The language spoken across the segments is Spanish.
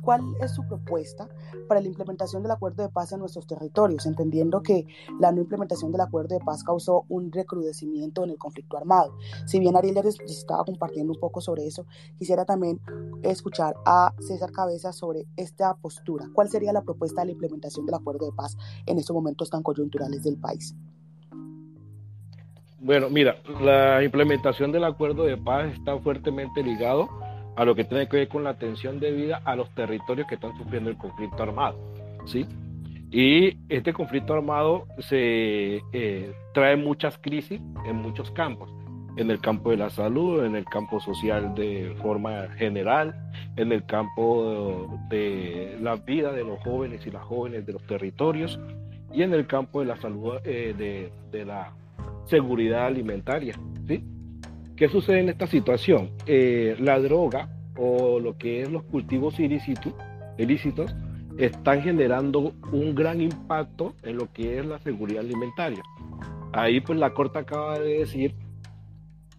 ¿cuál es su propuesta para la implementación del acuerdo de paz en nuestros territorios, entendiendo que la no implementación del acuerdo de paz causó un recrudecimiento en el conflicto armado? Si bien Ariel les estaba compartiendo un poco sobre eso, quisiera también escuchar a César Cabeza sobre esta postura. ¿Cuál sería la propuesta de la implementación del acuerdo de paz en estos momentos tan coyunturales del país? Bueno, mira, la implementación del acuerdo de paz está fuertemente ligado a lo que tiene que ver con la atención debida a los territorios que están sufriendo el conflicto armado, ¿sí? Y este conflicto armado se eh, trae muchas crisis en muchos campos, en el campo de la salud, en el campo social de forma general, en el campo de la vida de los jóvenes y las jóvenes de los territorios y en el campo de la salud, eh, de, de la seguridad alimentaria. ¿sí? ¿Qué sucede en esta situación? Eh, la droga o lo que es los cultivos ilícitos, están generando un gran impacto en lo que es la seguridad alimentaria. Ahí pues la Corte acaba de decir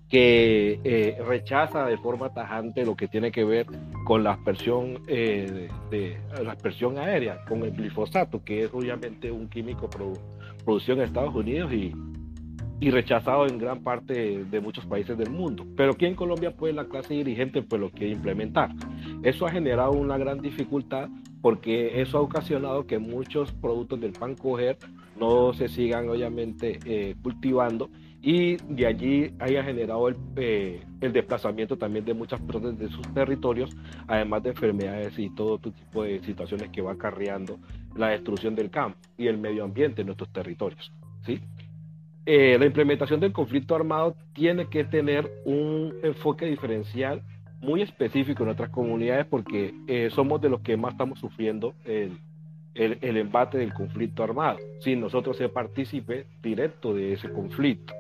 que eh, rechaza de forma tajante lo que tiene que ver con la aspersión, eh, de, la aspersión aérea, con el glifosato, que es obviamente un químico producido en Estados Unidos y, y rechazado en gran parte de muchos países del mundo. Pero aquí en Colombia, pues la clase dirigente pues lo quiere implementar. Eso ha generado una gran dificultad porque eso ha ocasionado que muchos productos del pan coger no se sigan obviamente eh, cultivando y de allí haya generado el, eh, el, desplazamiento también de muchas personas de sus territorios, además de enfermedades y todo tipo de situaciones que va acarreando la destrucción del campo y el medio ambiente en nuestros territorios. ¿sí? Eh, la implementación del conflicto armado tiene que tener un enfoque diferencial muy específico en nuestras comunidades porque eh, somos de los que más estamos sufriendo el, el, embate del conflicto armado, sin nosotros ser partícipe directo de ese conflicto.